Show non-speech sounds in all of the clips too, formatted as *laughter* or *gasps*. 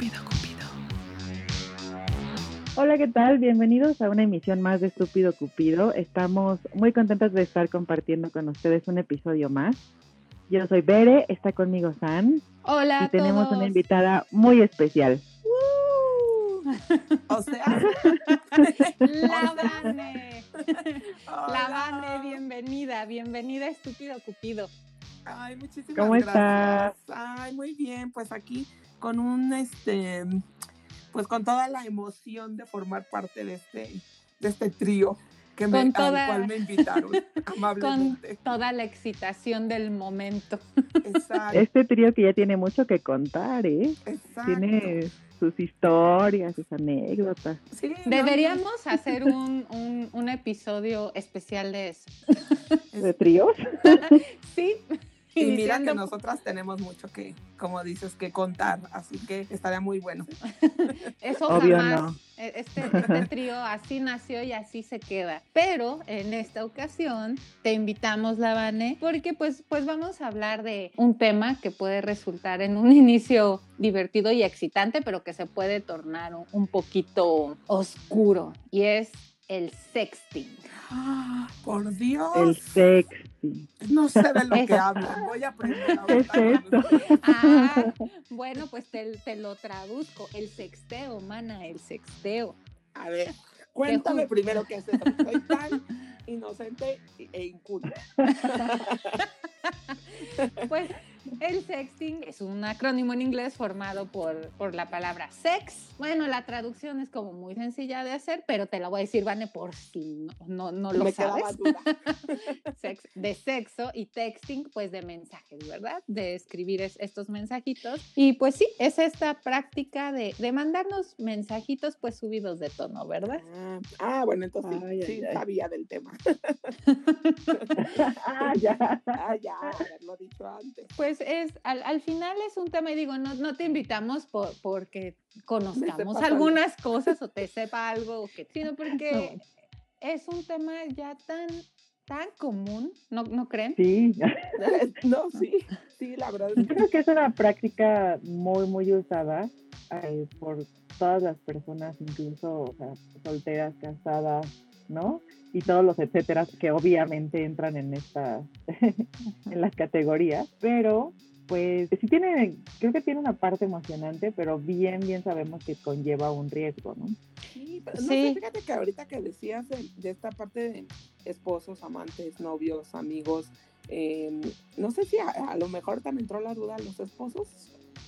Estúpido Cupido. Hola, ¿qué tal? Bienvenidos a una emisión más de Estúpido Cupido. Estamos muy contentos de estar compartiendo con ustedes un episodio más. Yo soy Bere, está conmigo San Hola. y tenemos todos. una invitada muy especial. ¡Uh! O sea, *laughs* La Vane. La. Vane, bienvenida, bienvenida, estúpido Cupido. Ay, muchísimas ¿Cómo gracias. Ay, muy bien, pues aquí con un este pues con toda la emoción de formar parte de este de este trío que me, Con toda- al cual me invitaron *laughs* Con amablemente. toda la excitación del momento. Exacto, Este trío que ya tiene mucho que contar, ¿eh? exacto. Tiene sus historias, sus anécdotas. Sí, no, Deberíamos hacer un, un, un episodio especial de eso. ¿De tríos? *laughs* Sí. Y mira que nosotras tenemos mucho que, como dices, que contar, así que estaría muy bueno. *laughs* Eso Obvio jamás. no. e- Este, *laughs* este trío así nació y así se queda. Pero en esta ocasión te invitamos, Lavane, porque pues, pues vamos a hablar de un tema que puede resultar en un *laughs* inicio divertido y excitante, pero que se puede tornar un, un poquito oscuro. Y es el sexting. *gasps* Ah, por Dios, El no sé de lo que hablan. Voy a aprender ¿Qué *laughs* es esto? Ah, bueno, pues te, te lo traduzco. El sexteo, mana, el sexteo. A ver, cuéntame primero qué es eso. Soy *laughs* tan inocente e inculta. *laughs* Pues el sexting es un acrónimo en inglés formado por, por la palabra sex. Bueno, la traducción es como muy sencilla de hacer, pero te la voy a decir, Vane, por si no, no, no lo Me sabes. duda. *laughs* Sex- de sexo y texting, pues de mensajes, ¿verdad? De escribir es- estos mensajitos. Y pues sí, es esta práctica de, de mandarnos mensajitos pues subidos de tono, ¿verdad? Ah, ah, bueno, entonces sí, Ay, sí ay, ay. sabía del tema. *laughs* *laughs* ah, ya. Ah, ya, haberlo dicho antes. Pues es, al, al final es un tema y digo, no, no te invitamos por, porque conozcamos algunas cosas o te sepa algo, o que, *laughs* sino porque es un tema ya tan, tan común, ¿no, no creen? Sí. *laughs* No, sí, sí, la verdad es Yo que creo que es una práctica muy, muy usada eh, por todas las personas, incluso o sea, solteras, casadas, ¿no? Y todos los etcétera que obviamente entran en esta, *laughs* en las categorías, pero pues sí tiene, creo que tiene una parte emocionante, pero bien, bien sabemos que conlleva un riesgo, ¿no? sí, pero no Sí. fíjate que ahorita que decías de, de esta parte de esposos, amantes, novios, amigos, eh, no sé si a, a lo mejor también entró la duda, los esposos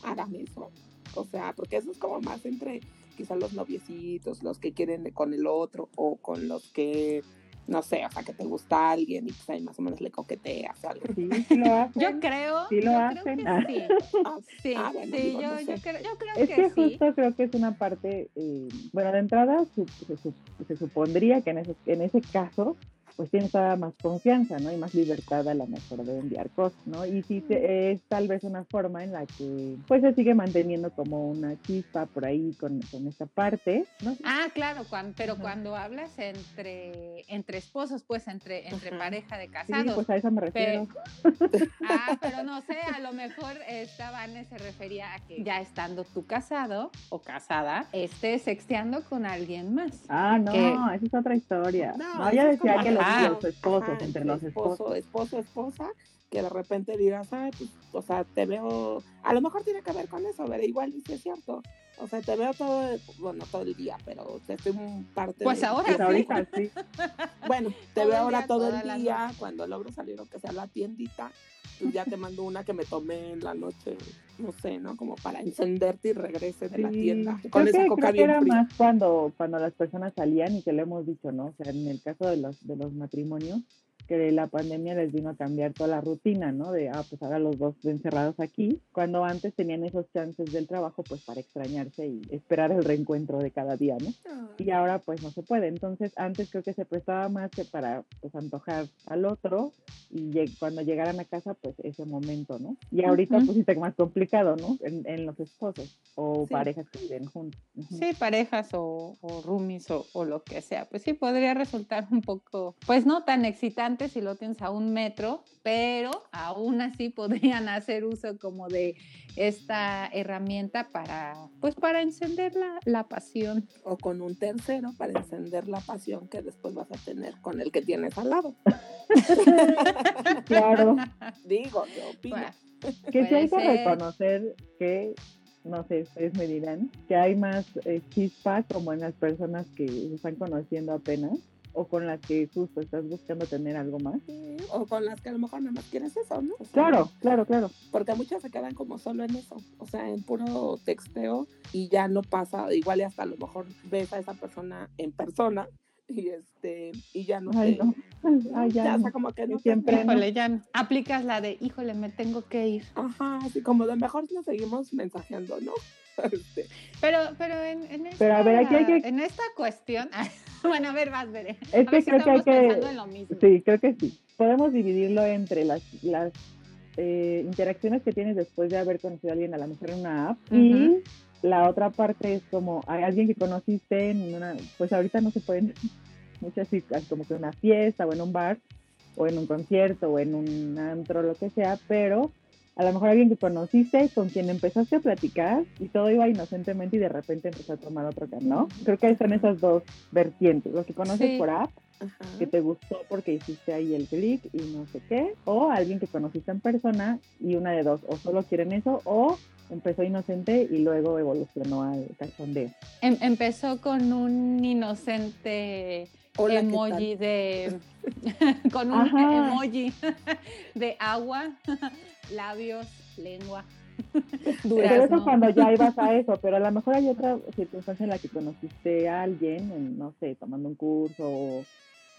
hagan eso. O sea, porque eso es como más entre quizás los noviecitos, los que quieren con el otro, o con los que, no sé, o sea, que te gusta alguien y pues ahí más o menos le coqueteas o algo. Sí, sí lo hacen. Yo creo, Sí lo yo hacen. creo que sí. Ah, Sí, Ah, bueno, sí, digo, yo, no yo sé. creo, yo creo Es que, que sí. justo creo que es una parte, eh, bueno, de entrada su- se, su- se supondría que en ese, en ese caso, pues tienes más confianza, ¿no? Y más libertad a la mejor de enviar cosas, ¿no? Y sí se- es tal vez una forma en la que, pues se sigue manteniendo como una chispa por ahí con, con esta parte, ¿no? Ah, claro, cuan- pero Ajá. cuando hablas entre, entre esposos, pues entre, entre Ajá. pareja de Sí, casados. pues a eso me refiero. *laughs* Ah, pero no sé, a lo mejor esta Vane se refería a que ya estando tú casado o casada, estés sexteando con alguien más. Ah, no, que- esa es otra historia. No, No, es decía como que los, ajá, los esposos, Ajá, entre los esposo, esposos. esposo, esposa, que de repente digas, ay, pues, o sea, te veo, a lo mejor tiene que ver con eso, pero igual sí es cierto. O sea, te veo todo, bueno, todo el día, pero te estoy un parte Pues de- ahora Pues sí. ahorita sí. *laughs* Bueno, te veo ahora todo el día, cuando logro salir o que sea a la tiendita, pues ya te mando una que me tomé en la noche, no sé, ¿no? Como para encenderte y regrese de la tienda. creo Con esa que- coca creo que era fría. más cuando, cuando las personas salían y que lo hemos dicho, ¿no? O sea, en el caso de los, de los matrimonios, que la pandemia les vino a cambiar toda la rutina, ¿no? De, ah, pues ahora los dos encerrados aquí, cuando antes tenían esos chances del trabajo, pues para extrañarse y esperar el reencuentro de cada día, ¿no? Y ahora pues no se puede. Entonces antes creo que se prestaba más que para pues antojar al otro y lleg- cuando llegaran a casa pues ese momento, ¿no? Y ahorita Ujú. pues sí está más complicado, ¿no? En, en los esposos o Sí. parejas que viven juntos. Ujú. Sí, parejas o, o roomies o, o lo que sea. Pues sí, podría resultar un poco, pues no tan excitante si lo tienes a un metro, pero aún así podrían hacer uso como de esta herramienta para, pues para encender la, la pasión. O con un tercero para encender la pasión que después vas a tener con el que tienes al lado. *laughs* claro. Digo, yo opino. Bueno, Que sí hay que ser. reconocer que, no sé, ustedes me dirán, que hay más eh, chispa como en las personas que se están conociendo apenas o con las que justo estás buscando tener algo más. Sí, O con las que a lo mejor nada más quieres eso, ¿no? O sea, Claro, claro, claro. Porque muchas se quedan como solo en eso, o sea, en puro texteo y ya no pasa, igual y hasta a lo mejor ves a esa persona en persona y este y ya no Ay, te- no. *laughs* Ay, ya, ya, o sea, como que no siempre. Híjole, ya no. aplicas la de, híjole, me tengo que ir. Ajá, así como de mejor nos seguimos mensajeando, ¿no? *laughs* Este, Pero, pero en, en esta, Pero a ver, aquí hay que- en esta cuestión, *laughs* bueno, a ver, vas, veré. Es a que ver si creo que hay que- pensando en lo mismo. Sí, creo que sí. Podemos dividirlo entre las, las eh, interacciones que tienes después de haber conocido a alguien a lo mejor en una app y la otra parte es como hay alguien que conociste en una, pues ahorita no se pueden *laughs* muchas citas, como que una fiesta o en un bar o en un concierto o en un antro, lo que sea, pero a lo mejor alguien que conociste, con quien empezaste a platicar y todo iba inocentemente y de repente empezó a tomar otro camino. Creo que están esas dos vertientes, los que conoces Sí. por app ajá. que te gustó porque hiciste ahí el clic y no sé qué, o alguien que conociste en persona y una de dos, o solo quieren eso, o empezó inocente y luego evolucionó al cachondeo. Em- empezó con un inocente Hola, ¿qué emoji de *laughs* con un Ajá. emoji de agua, *laughs* labios, lengua. Pero eso cuando ya ibas a *laughs* eso, pero a lo mejor hay otra circunstancia en la que conociste a alguien, en, no sé, tomando un curso o,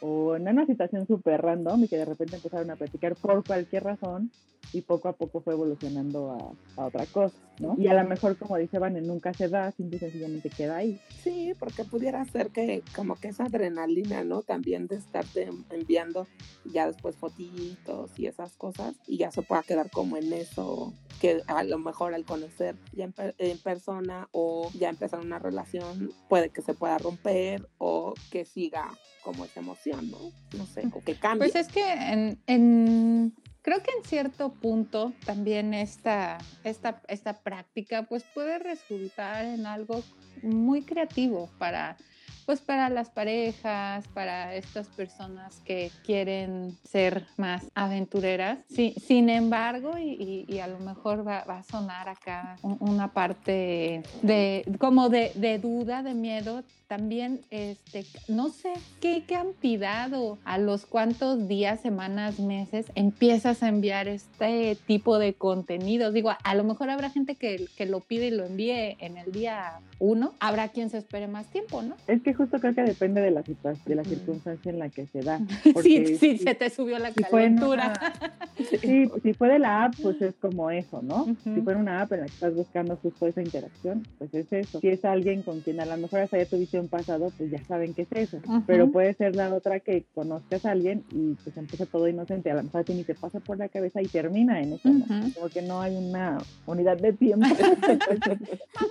o en una situación súper random y que de repente empezaron a platicar por cualquier razón y poco a poco fue evolucionando a, a otra cosa, ¿no? Y a lo mejor, como dice Van, nunca se da, simple y sencillamente queda ahí. Sí, porque pudiera ser que como que esa adrenalina, ¿no? También de estarte enviando ya después fotitos y esas cosas y ya se pueda quedar como en eso que a lo mejor al conocer ya en, per- en persona o ya empezar una relación puede que se pueda romper o que siga como esa emoción, ¿no? No sé, o que cambie. Pues es que en, en- creo que en cierto punto también esta, esta, esta práctica pues puede resultar en algo muy creativo para pues para las parejas, para estas personas que quieren ser más aventureras. Sí, sin embargo, y, a lo mejor va, va a sonar acá un- una parte de como de, de duda, de miedo, también, este, no sé, ¿qué cantidad o a los cuántos días, semanas, meses empiezas a enviar este tipo de contenidos? Digo, a lo mejor habrá gente que, que lo pide y lo envíe en el día uno, habrá quien se espere más tiempo, ¿no? Es que justo creo que depende de la, de la Ujú. circunstancia en la que se da. *laughs* Sí, sí, si- se te subió la si calentura. una- *laughs* Sí, si fue de la app, pues es como eso, ¿no? Si fue en una app en la que estás buscando justo esa interacción, pues es eso. Si es alguien con quien a lo mejor hasta ya tuviste un pasado, pues ya saben qué es eso. Pero puede ser la otra que conozcas a alguien y pues empieza todo inocente, a lo mejor a ti ni te pasa por la cabeza y termina en eso, ¿no? Como que no hay una unidad de tiempo. *laughs*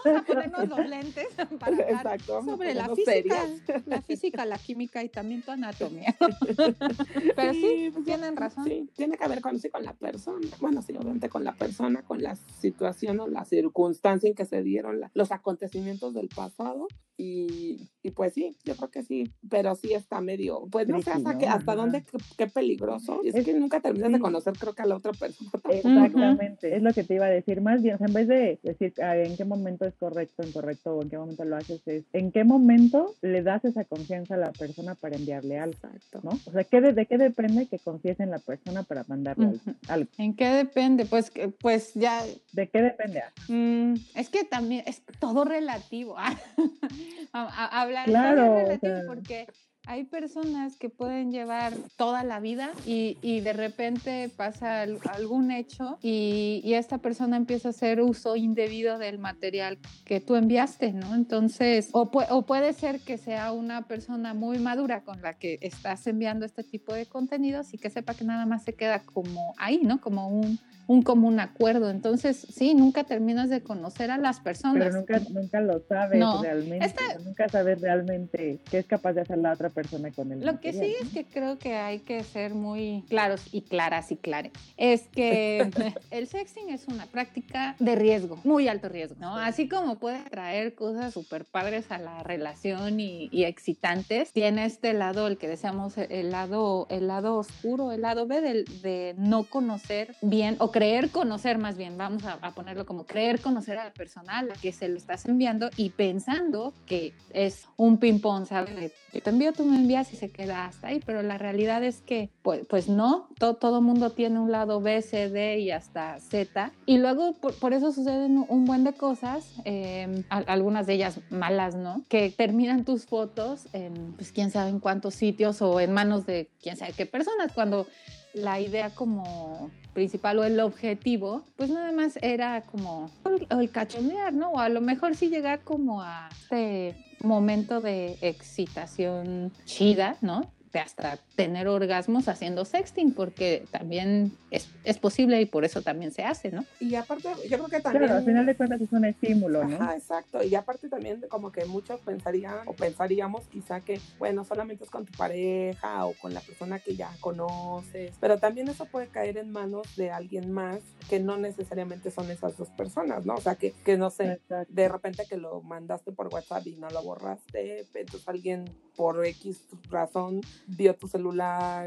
Vamos a *laughs* ponernos los lentes para hablar Exacto, sobre la física, serias. la física, la química y también tu anatomía. *laughs* Pero sí, pues, tienen razón. Sí, tiene que ver con, sí, con la persona. Bueno, sí, obviamente con la persona, con la situación o la circunstancia en que se dieron la- los acontecimientos del pasado. Y, y pues sí, yo creo que sí, pero sí está medio, pues no sé hasta, qué, hasta dónde, qué, qué peligroso. Y es, Es- que nunca terminas de conocer, creo que a la otra persona. *laughs* Exactamente, es lo que te iba a decir más bien, o sea, en vez de decir ah, en qué momento es correcto, incorrecto o en qué momento lo haces, es en qué momento le das esa confianza a la persona para enviarle algo, Exacto. ¿no? O sea, ¿qué de, de qué depende que confíes en la persona para mandarle algo? ¿En qué depende? Pues, que- pues ya, ¿De qué depende? Ah, mm, es que también es todo relativo. *laughs* A- a- hablar Claro, o sea. porque hay personas que pueden llevar toda la vida y, y de repente pasa al- algún hecho y, y esta persona empieza a hacer uso indebido del material que tú enviaste, ¿no? Entonces, o, pu- o puede ser que sea una persona muy madura con la que estás enviando este tipo de contenidos y que sepa que nada más se queda como ahí, ¿no? Como un, un común acuerdo. Entonces, sí, nunca terminas de conocer a las personas. Pero nunca, nunca lo sabes realmente. Nunca sabes realmente qué es capaz de hacer la otra persona con él. Lo que sí es que creo que hay que ser muy claros y claras y claras. Es que *laughs* el sexting es una práctica de riesgo, muy alto riesgo, ¿no? Así como puede traer cosas súper padres a la relación y, excitantes, tiene este lado, el que deseamos, el lado, el lado oscuro, el lado B de, de no conocer bien o creer conocer más bien, vamos a, ponerlo como creer conocer a la persona a la que se lo estás enviando y pensando que es un ping-pong, ¿sabes? Yo te envío, me envías y se queda hasta ahí, pero la realidad es que, pues, pues no, todo, todo mundo tiene un lado B, C, D y hasta Z, y luego por, eso suceden un buen de cosas, em, algunas de ellas malas, ¿no? Que terminan tus fotos en, pues, quién sabe en cuántos sitios o en manos de quién sabe qué personas, cuando la idea como principal o el objetivo, pues nada más era como el, cachondear, ¿no? O a lo mejor sí llegar como a este momento de excitación chida, ¿no? De hasta tener orgasmos haciendo sexting, porque también es, es, posible y por eso también se hace, ¿no? Y aparte, yo creo que también... Claro, al final de cuentas es un estímulo, ¿no? Ajá, exacto. Y aparte también como que muchos pensarían o pensaríamos quizá que, bueno, solamente es con tu pareja o con la persona que ya conoces, pero también eso puede caer en manos de alguien más que no necesariamente son esas dos personas, ¿no? O sea, que, que no sé, de repente que lo mandaste por WhatsApp y no lo borraste, entonces alguien por X razón vio tu celular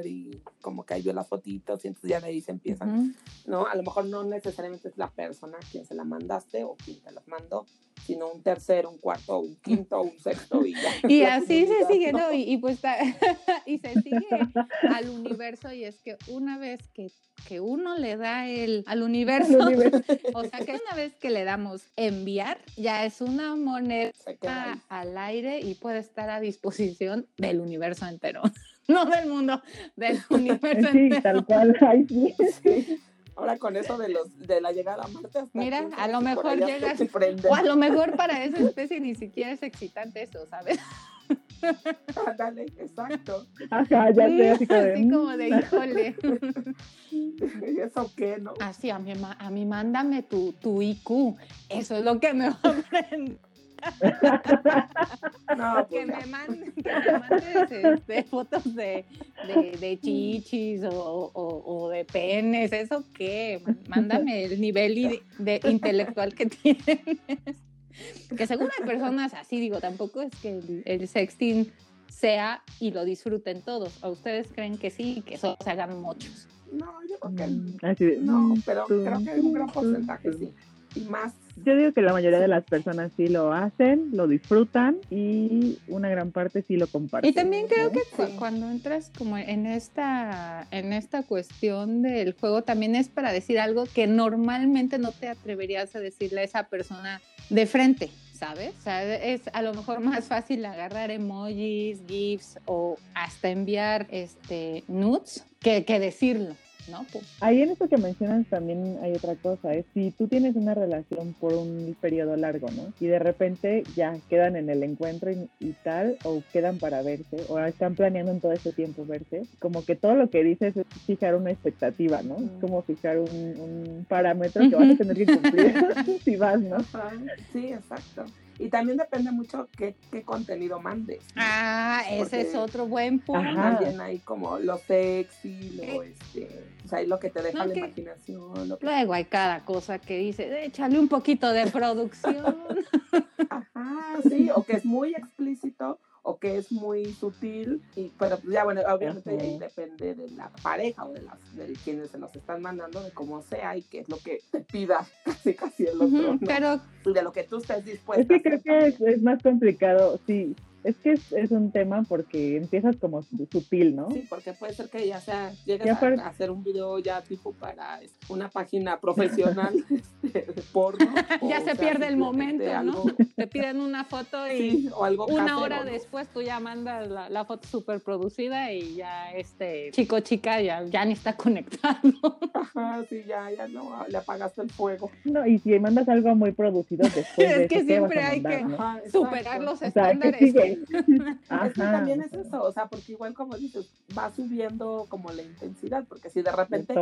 y como que vio las fotitos y entonces ya de ahí se empiezan, ¿no? A lo mejor no necesariamente es la persona quien se la mandaste o quien te las mandó, sino un tercero, un cuarto, un quinto, un sexto y ya. *laughs* Y así se sigue, ¿no? Y, pues *laughs* y se sigue al universo y es que una vez que, que uno le da el al universo, *laughs* o sea que una vez que le damos enviar, ya es una moneda al aire y puede estar a disposición del universo entero. No del mundo, del *laughs* universo. Sí, *laughs* tal cual. sí. Ahora con eso de los de la llegada a Marte. Mira, a lo mejor llegas. O a lo mejor para esa especie ni siquiera es excitante eso, ¿sabes? *laughs* Dale, exacto. Ajá, ya sé, así, como de mm". híjole. ¿Y eso qué, no? Así, a mí, a mí mándame tu, tu IQ. Eso es lo que me va a aprender. *laughs* No, que, pues me manden, mandes este, *laughs* fotos de, de, chichis o, o, de penes, ¿eso qué? Mándame el nivel de, intelectual que *laughs* tienes. Que según hay personas así, digo, tampoco es que el, sexting sea y lo disfruten todos. ¿O ustedes creen que sí y que eso se hagan muchos? No, yo creo que mm, no, pero creo que hay un gran porcentaje sí. Y más yo digo que la mayoría de las personas sí lo hacen, lo disfrutan y una gran parte sí lo comparten. Y también creo que cuando entras como en esta, en esta cuestión del juego, también es para decir algo que normalmente no te atreverías a decirle a esa persona de frente. ¿sabes? O sea, es a lo mejor más fácil agarrar emojis, GIFs o hasta enviar este, nudes que, que decirlo. ¿No? Pues, Ahí en esto que mencionas también hay otra cosa, es si tú tienes una relación por un periodo largo, ¿no? Y de repente ya quedan en el encuentro y, tal, o quedan para verse, o están planeando en todo ese tiempo verse, como que todo lo que dices es fijar una expectativa, ¿no? Es como fijar un, parámetro que vas a tener que cumplir *laughs* si vas, ¿no? Sí, exacto. Y también depende mucho qué, qué contenido mandes. Ah, ese es otro buen punto. También hay como lo sexy, lo este, o sea, lo que te deja la imaginación. Luego hay cada cosa que dice, échale un poquito de producción. *laughs* Ajá, sí, o que es muy explícito o que es muy sutil, y, pero pues, ya bueno, obviamente ahí depende de la pareja o de, las, de quienes se los están mandando, de cómo sea y qué es lo que te *laughs* pida casi casi el otro, pero de lo que tú estés dispuesto. Es que creo que es, es, más complicado, sí, es que es, un tema porque empiezas como sutil, ¿no? Sí, porque puede ser que ya sea, llegues a, hacer un video ya tipo para una página profesional *laughs* este, de porno. ya se pierde el momento, ¿no? Te piden una foto y una hora después tú ya mandas la, foto súper producida y ya este chico chica ya, ya ni está *laughs* conectado. Ajá, sí, ya, ya no, le apagaste el fuego. No, y si mandas algo muy producido después *laughs* es que siempre hay que superar los estándares *laughs* Es que también es eso, o sea, porque igual como dices, va subiendo como la intensidad, porque si de repente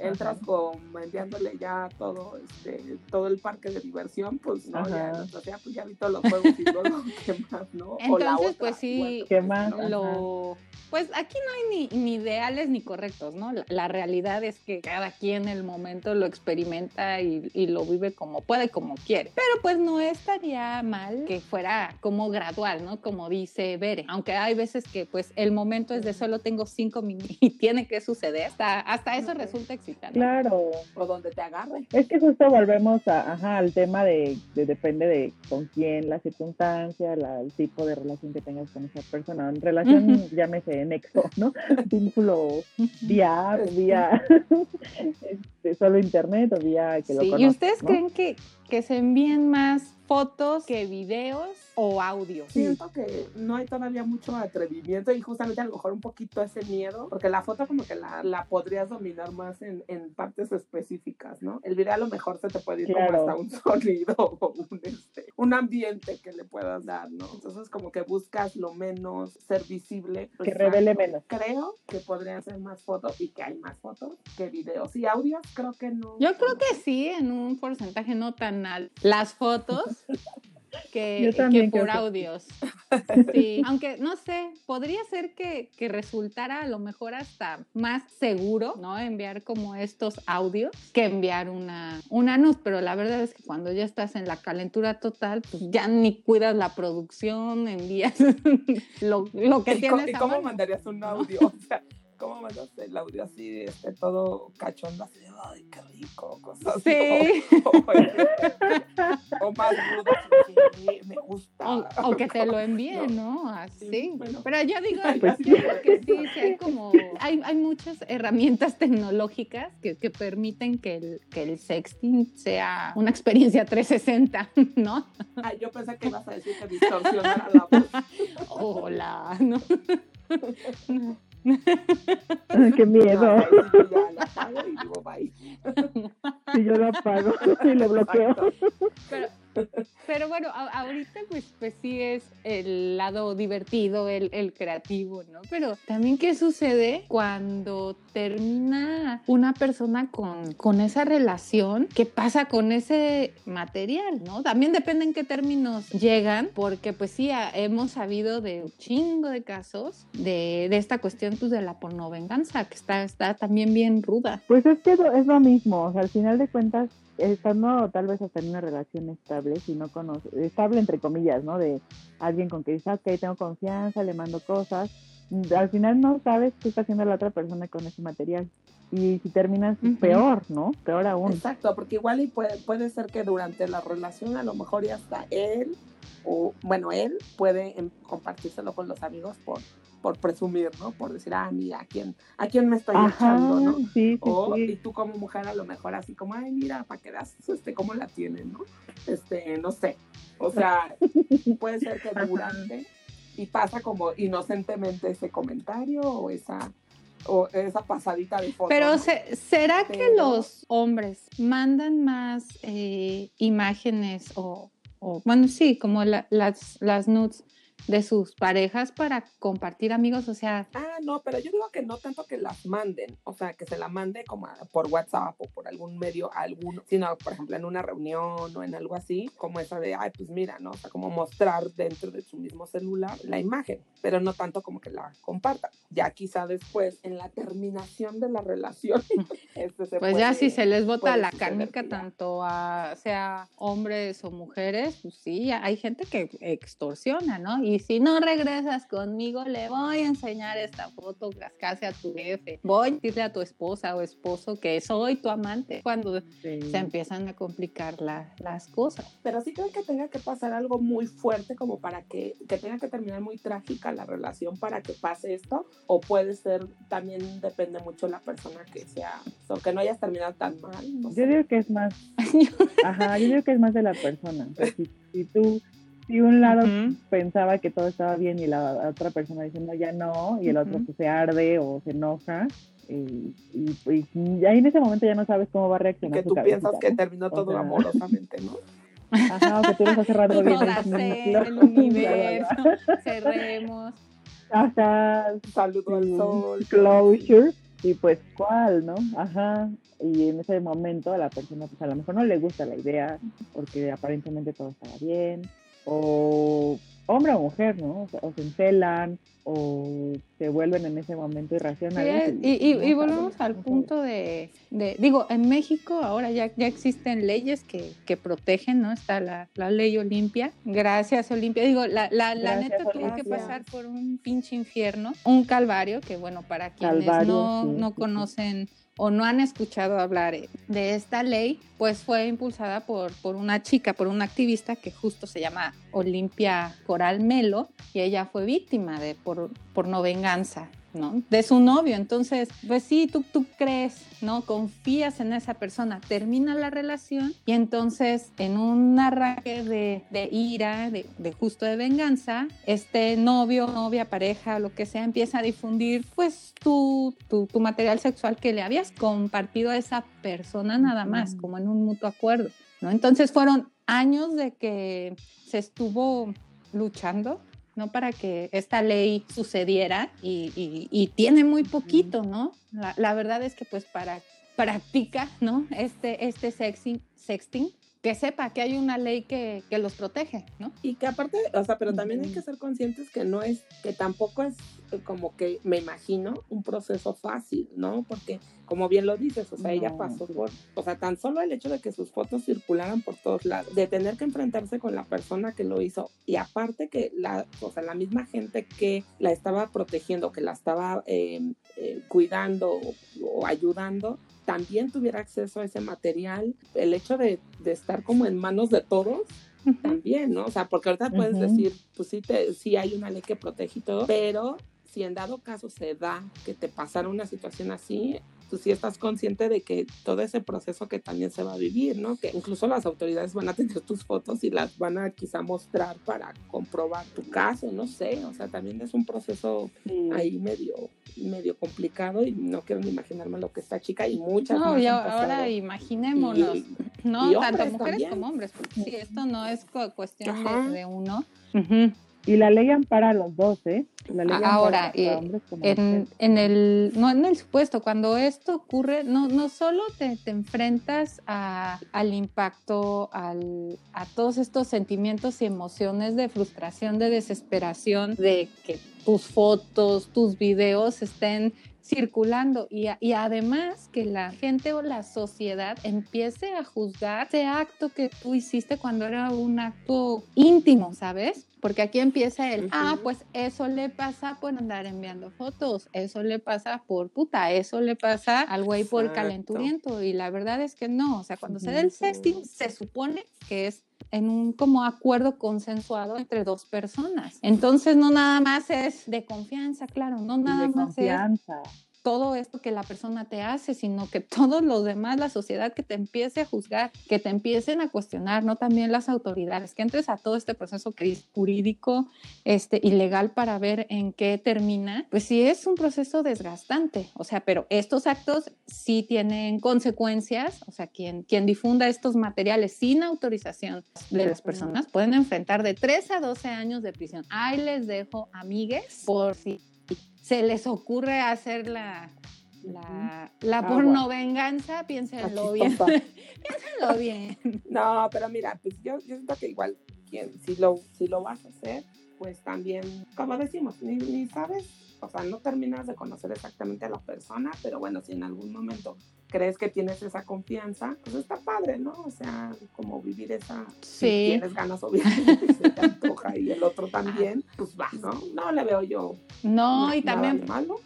entras con enviándole ya todo, este, todo el parque de diversión, pues no, ya, o sea, pues ya vi todos los juegos y luego, *laughs* ¿qué más, no? Entonces, pues sí, ¿qué más? Lo, pues aquí no hay ni, ni ideales ni correctos, ¿no? La, realidad es que cada quien en el momento lo experimenta y, y lo vive como puede, como quiere. Pero pues no estaría mal que fuera como gradual, ¿no? Como dice Bere. Aunque hay veces que pues el momento es de solo tengo cinco minutos *laughs* y tiene que suceder. Hasta, hasta eso resulta excitante. Claro. O donde te agarre. Es que justo volvemos a, ajá, al tema de, depende de con quién, la circunstancia, el tipo de relación que tengas con esa persona. En relación, llámese nexo, ¿no? *laughs* Vínculo vía, vía *laughs* solo internet o vía que lo conozco, ¿Y ustedes creen que, que se envíen más fotos que videos o audio. Siento que no hay todavía mucho atrevimiento y justamente a lo mejor un poquito ese miedo, porque la foto como que la, la podrías dominar más en, en, partes específicas, ¿no? El video a lo mejor se te puede ir como hasta un *laughs* sonido o un, este, un ambiente que le puedas dar, ¿no? Entonces como que buscas lo menos ser visible. Pues, que revele menos. Creo que podría ser más fotos y que hay más fotos que videos. Y audios creo que no. Yo creo que sí, en un porcentaje no tan alto. Las fotos *laughs* que, por audios. Sí, aunque no sé, podría ser que, que, resultara a lo mejor hasta más seguro, ¿no? Enviar como estos audios que enviar una, una nud, pero la verdad es que cuando ya estás en la calentura total, pues ya ni cuidas la producción, envías *laughs* lo, lo que ¿Y tienes. ¿Y cómo mandarías un audio? O sea, ¿cómo mandaste el audio así, este, todo cachondo, así de, ay, qué rico, cosas Sí. *laughs* O, más rudo, me gusta. O, que te lo *laughs* envíen, ¿no? Así. Pero yo digo pues, que sí, sí, hay como, hay, hay muchas herramientas *laughs* tecnológicas que, que permiten que el, que el sexting sea una experiencia 360, ¿no? Ay, yo pensé que ibas a decir que distorsionara la voz. Hola, ¿no? *laughs* Qué miedo. Si yo lo apago y lo *laughs* bloqueo. Pero, pero bueno, ahorita pues, pues sí es el lado divertido, el, el, creativo, ¿no? Pero también qué sucede cuando termina una persona con, con esa relación, qué pasa con ese material, ¿no? También depende en qué términos llegan, porque pues sí, hemos sabido de un chingo de casos de, de esta cuestión pues de la pornovenganza, que está, está también bien ruda. Pues es que es lo mismo, o sea, al final de cuentas estando tal vez hasta en una relación estable, si no conoce, estable entre comillas, ¿no? De alguien con que dices, ah, ok, tengo confianza, le mando cosas, al final no sabes qué está haciendo la otra persona con ese material. Y si terminas peor, ¿no? Peor aún. Exacto, porque igual y puede, puede ser que durante la relación a lo mejor ya está él, o bueno, él puede em, compartírselo con los amigos por por presumir, ¿no? Por decir, ah, mira, ¿a quién, a quién me estoy echando, no? Sí, o, y tú como mujer a lo mejor así como, ay, mira, para que veas este, cómo la tienen, ¿no? Este, no sé. O sea, *laughs* puede ser que durante y pasa como inocentemente ese comentario o esa o esa pasadita de foto. Pero ¿será que los hombres mandan más eh, imágenes o, o, bueno, sí, como las, las nudes de sus parejas para compartir amigos, o sea. Ah, no, pero yo digo que no tanto que las manden, o sea, que se la mande como por WhatsApp o por algún medio a alguno, sino, por ejemplo, en una reunión o en algo así, como esa de, ay, pues mira, ¿no? O sea, como mostrar dentro de su mismo celular la imagen, pero no tanto como que la compartan. Ya quizá después, en la terminación de la relación, *laughs* este se pues ya si se les bota la canica tanto a, sea hombres o mujeres, pues sí, hay gente que extorsiona, ¿no? Y si no regresas conmigo, le voy a enseñar esta foto casi a tu jefe. Voy a decirle a tu esposa o esposo que soy tu amante. Cuando se empiezan a complicar las cosas. Pero sí creo que tenga que pasar algo muy fuerte como para que, que tenga que terminar muy trágica la relación para que pase esto. O puede ser, también depende mucho la persona que sea, o que no hayas terminado tan mal. Yo digo que es más, *laughs* ajá, yo digo que es más de la persona. Si, si tú si un lado pensaba que todo estaba bien y la otra persona diciendo ya no, y el otro pues, se arde o se enoja, y, y, ahí en ese momento ya no sabes cómo va a reaccionar. Que tú piensas que terminó todo amorosamente, ¿no? *laughs* Ajá, que tú hace rato bien el *laughs* universo, cerremos. Ajá. Saludo al sol. Closure. Y pues, ¿cuál, no? Ajá. Y en ese momento a la persona, pues a lo mejor no le gusta la idea, porque aparentemente todo estaba bien. O hombre o mujer, ¿no? O, se encelan o se vuelven en ese momento irracionales. y, y, volvemos al punto de, digo, en México ahora ya, ya existen leyes que, que protegen, ¿no? Está la, la, ley Olimpia. Gracias, Olimpia. Digo, la, la, la neta tuvo que pasar por un pinche infierno, un calvario, que bueno, para quienes no, no conocen o no han escuchado hablar eh, de esta ley, pues fue impulsada por, por una chica, por una activista que justo se llama Olimpia Coral Melo y ella fue víctima de por, por no venganza. ¿No? De su novio. Entonces, pues sí, tú, tú crees, ¿no? Confías en esa persona, termina la relación y entonces en un arranque de, de ira, de, de, justo de venganza, este novio, novia, pareja, lo que sea, empieza a difundir pues tu, tu, tu material sexual que le habías compartido a esa persona nada más, como en un mutuo acuerdo, ¿no? Entonces fueron años de que se estuvo luchando ¿no? Para que esta ley sucediera y, tiene muy poquito, ¿no? La, verdad es que pues para practica, ¿no? Este, este sexting, sexting que sepa que hay una ley que, que, los protege, ¿no? Y que aparte, o sea, pero también hay que ser conscientes que no es, que tampoco es eh, como que, me imagino, un proceso fácil, ¿no? Porque, como bien lo dices, o sea, ella pasó por, o sea, tan solo el hecho de que sus fotos circularan por todos lados, de tener que enfrentarse con la persona que lo hizo, y aparte que la, o sea, la misma gente que la estaba protegiendo, que la estaba eh, eh, cuidando o ayudando, también tuviera acceso a ese material, el hecho de, de estar como en manos de todos, también, ¿no? O sea, porque ahorita puedes decir, pues sí, te, sí hay una ley que protege y todo, pero si en dado caso se da que te pasara una situación así, tú sí estás consciente de que todo ese proceso que también se va a vivir, ¿no? Que incluso las autoridades van a tener tus fotos y las van a quizá mostrar para comprobar tu caso, no sé, o sea, también es un proceso ahí medio medio complicado y no quiero ni imaginarme lo que esta chica y muchas no, y ahora imaginémonos, ¿no? Tanto mujeres como hombres, porque sí, esto no es cuestión de, uno. Y la ley ampara a los dos, ¿eh? La ley Ahora, eh, en, en, el, no en el supuesto, cuando esto ocurre, no, no solo te, te enfrentas a, al impacto, al, a todos estos sentimientos y emociones de frustración, de desesperación, de que tus fotos, tus videos estén circulando. Y, y, además que la gente o la sociedad empiece a juzgar ese acto que tú hiciste cuando era un acto íntimo, ¿sabes? Porque aquí empieza el, ah, pues eso le pasa por andar enviando fotos, eso le pasa por puta, eso le pasa al güey por calenturiento y la verdad es que no, o sea, cuando se da el sexting se supone que es en un como acuerdo consensuado entre dos personas. Entonces no nada más es de confianza, claro, no nada más confianza. es todo esto que la persona te hace, sino que *laughs* todos los demás, la sociedad que te empiece a juzgar, que te empiecen a cuestionar, no también las autoridades, que entres a todo este proceso jurídico, este, ilegal para ver en qué termina, pues sí es un proceso desgastante, o sea, pero estos actos sí tienen consecuencias, o sea, quien, quien difunda estos materiales sin autorización de las personas pueden enfrentar de 3 a 12 años de prisión. Ahí les dejo, amigues, por si se les ocurre hacer la, la, la ah, porno venganza, piénsenlo bien. *laughs* piénsenlo bien. No, pero mira, pues yo, yo siento que igual, si, lo, si lo vas a hacer, pues también, como decimos, ni, ni sabes, o sea, no terminas de conocer exactamente a la persona, pero bueno, si en algún momento crees que tienes esa confianza, pues está padre, ¿no? O sea, como vivir esa, sí. si tienes ganas obviamente, *laughs* se te antoja y el otro también, pues va, ¿no? No le veo yo. No, y también malo.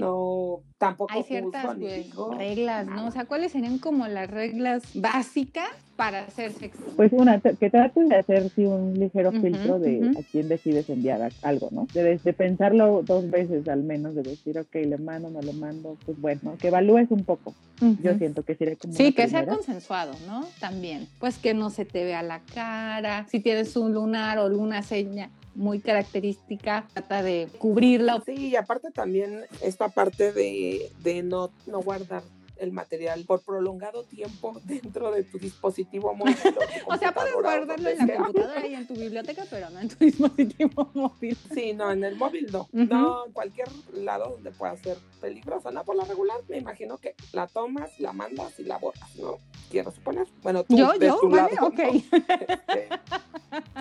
No, tampoco hay ciertas pues, reglas, ¿no? O sea, ¿cuáles serían como las reglas básicas para hacer sexo? Pues una, que traten de hacer sí, un ligero filtro de a quién decides enviar algo, ¿no? De, de, pensarlo dos veces al menos, de decir, ok, le mando, no le mando, pues bueno, que evalúes un poco. Yo siento que sería como. Sí, que sea consensuado, ¿no? También. Pues que no se te vea la cara, si tienes un lunar o luna seña muy característica, trata de cubrirla. Sí, y aparte también esta parte de, de no, no guardar el material por prolongado tiempo *laughs* dentro de tu dispositivo *laughs* móvil. o sea, puedes guardarlo en la computadora y en tu biblioteca, pero no en tu *laughs* dispositivo móvil. Sí, no, en el móvil no. No, en cualquier lado donde pueda ser peligroso. No, por la regular me imagino que la tomas, la mandas y la borras, ¿no? Quiero suponer. Bueno, tú yo, yo, vale, ok. Este,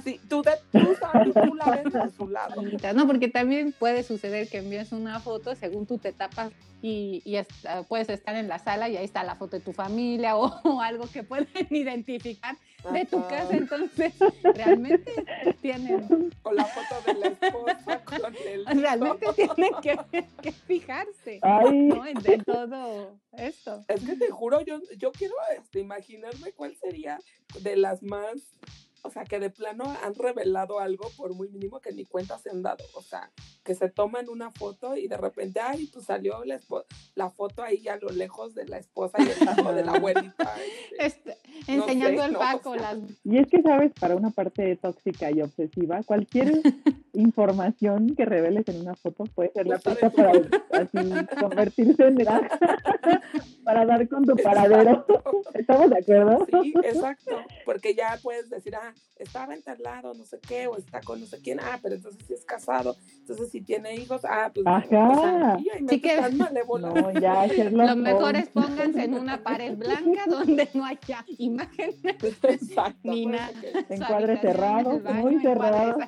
sí, tú, de, tú, sabes, tú la ves de su lado. No, porque también puede suceder que envíes una foto según tú te tapas y, y puedes estar en la sala y ahí está la foto de tu familia *laughs* o, algo que pueden *laughs* identificar de tu casa. Entonces, realmente tienen. O la foto de la esposa *laughs* con el. Realmente tienen que, fijarse ¿no? en, todo esto. Es que te juro, yo, yo quiero este, imaginarme cuál sería de las más o sea, que de plano han revelado algo por muy mínimo que ni cuenta se han dado, o sea, que se toman una foto y de repente, ay, pues salió la, la foto ahí a lo lejos de la esposa y el lado de la abuelita. *laughs* Este, enseñando el Paco. Y es que, ¿sabes? Para una parte tóxica y obsesiva, cualquier *laughs* información que reveles en una foto puede ser la pista para así, convertirse en *laughs* para dar con tu paradero. ¿Estamos de acuerdo? Sí, exacto, porque ya puedes decir, ah, estaba lado no sé qué, o está con no sé quién, ah, pero entonces sí es casado, entonces si tiene hijos, ah, pues... Ajá. sí que *laughs* no, ya, lo mejor es pónganse en una pared blanca donde no haya imágenes *laughs* ni nada. Encuadres cerrados, muy cerrados.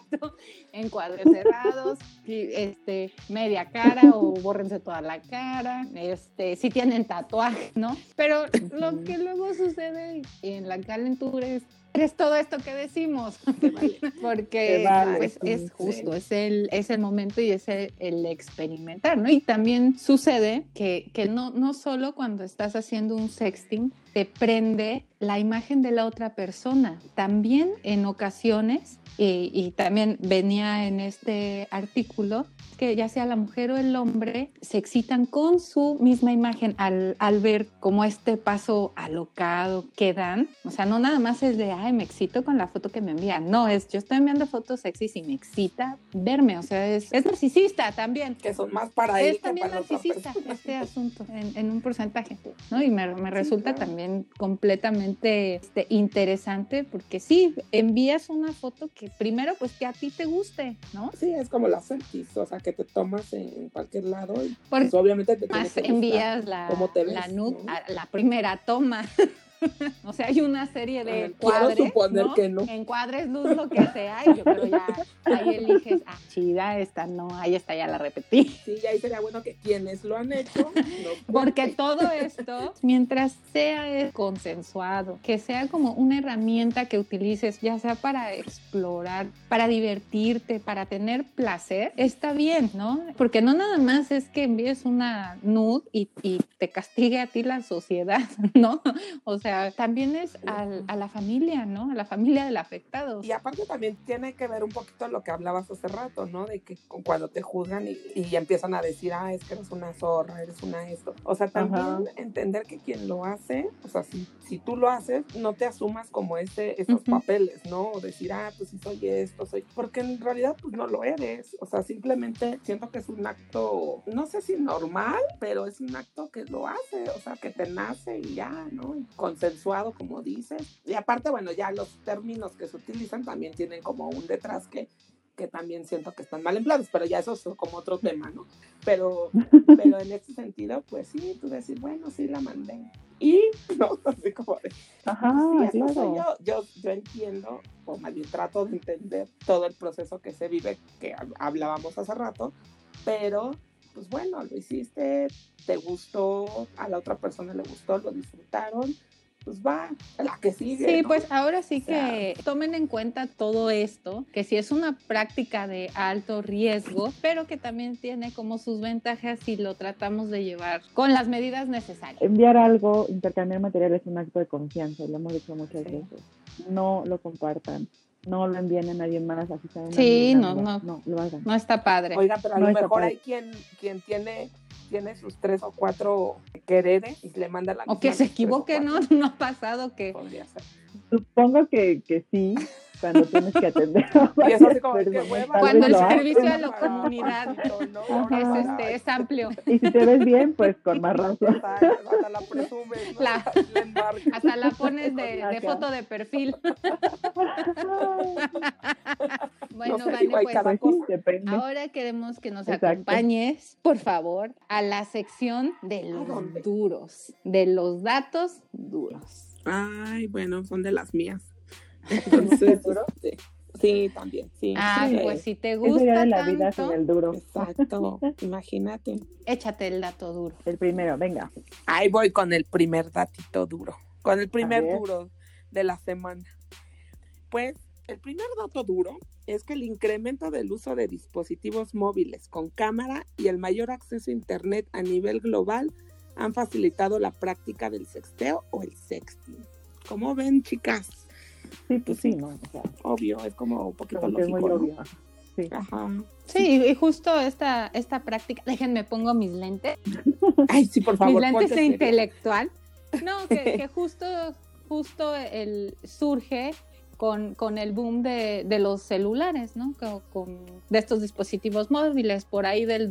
Encuadres cerrados, este, media cara o bórrense toda la cara, este, si tienen tatuajes, ¿no? Pero lo que luego sucede en la calentura es es todo esto que decimos, *laughs* porque pues, es justo, es, el, es el momento y es el, experimentar, ¿no? Y también sucede que, que, no, no solo cuando estás haciendo un sexting te prende la imagen de la otra persona, también en ocasiones, y, y también venía en este artículo, que ya sea la mujer o el hombre se excitan con su misma imagen al, al ver como este paso alocado que dan. O sea, no nada más es de, ay, me excito con la foto que me envían. No, es, yo estoy enviando fotos sexys y me excita verme. O sea, es, es narcisista también. Que son más para él. Es también narcisista este asunto en, en, un porcentaje, ¿no? Y me, me resulta también completamente este, interesante porque sí, envías una foto que primero, pues que a ti te guste, ¿no? Sí, es como la selfies, o sea, que te tomas en cualquier lado y pues, obviamente te más envías la, la, la primera toma. *laughs* *laughs* o sea, hay una serie de cuadres, suponer ¿no? que no. Encuadres luz lo que sea, y yo creo ya ahí eliges, ah, chida, esta no, ahí está, ya la repetí. Sí, y ahí sería bueno que quienes lo han hecho, *laughs* Porque todo esto, mientras sea consensuado, que sea como una herramienta que utilices, ya sea para explorar, para divertirte, para tener placer, está bien, ¿no? Porque no nada más es que envíes una nude y, y te castigue a ti la sociedad, *laughs* ¿no? O sea, también es a la familia, ¿no? A la familia del afectado. Y aparte también tiene que ver un poquito lo que hablabas hace rato, ¿no? De que cuando te juzgan y, empiezan a decir, ah, es que eres una zorra, eres una esto. O sea, también entender que quien lo hace, o sea, si, si tú lo haces, no te asumas como ese, esos papeles, ¿no? O decir, ah, pues sí soy esto, soy... Porque en realidad, pues no lo eres. O sea, simplemente siento que es un acto, no sé si normal, pero es un acto que lo hace, o sea, que te nace y ya, ¿no? con consensuado, como dices. Y aparte, bueno, ya los términos que se utilizan también tienen como un detrás que, que también siento que están mal empleados, pero ya eso es como otro tema, ¿no? Pero, pero en ese sentido, pues sí, tú decir, bueno, sí la mandé. Y, *laughs* no, así como de, Ajá, yo, yo, yo entiendo, o más bien trato de entender todo el proceso que se vive, que hablábamos hace rato, pero pues bueno, lo hiciste, te gustó, a la otra persona le gustó, lo disfrutaron, pues va, la que sigue. Sí, pues ahora sí que tomen en cuenta todo esto, que si es una práctica de alto riesgo, pero que también tiene como sus ventajas si lo tratamos de llevar con las medidas necesarias. Enviar algo, intercambiar material es un acto de confianza, lo hemos dicho muchas veces. No lo compartan no lo envíen a nadie más, así saben. Sí, no, no, no, no está padre. Oiga, pero a lo mejor hay quien, quien tiene tiene sus tres o cuatro quereres y le manda la O que se equivoque, ¿no? *laughs* No ha pasado que... Podría ser. Supongo que, que sí, cuando tienes que atender a *laughs* Y como, personas, hueva. Cuando el servicio a la comunidad *laughs* ¿no? es, este, es amplio. *laughs* Y si te ves bien, pues con más razón. Hasta la presumes, ¿no? La- La enmarcas. Hasta la pones de, foto de perfil. Bueno, sé, Vane, igual pues cada Pues ahora queremos que nos Exacto. acompañes, por favor, a la sección de los duros, de los datos duros. Ay, bueno, son de las mías. *laughs* Entonces, este, sí, también, sí. Ah, Sí, pues si te ¿Qué gusta de la vida tanto, sin el duro? Exacto, *laughs* imagínate. échate el dato duro. El primero, venga. Ahí voy con el primer datito duro, con el primer duro de la semana. Pues el primer dato duro es que el incremento del uso de dispositivos móviles con cámara y el mayor acceso a Internet a nivel global han facilitado la práctica del sexteo o el sexting. Como ven, chicas, Sí, pues sí, no. O sea, obvio, es como un poquito que es muy lógico, ¿no? obvio. Sí. Ajá. Sí, y justo esta, esta práctica, déjenme pongo mis lentes, *laughs* Ay, sí, por favor. mis lentes de intelectual. No, que, *laughs* que justo, justo el, surge con, con el boom de, de los celulares, ¿no? Con, con- de estos dispositivos móviles, por ahí del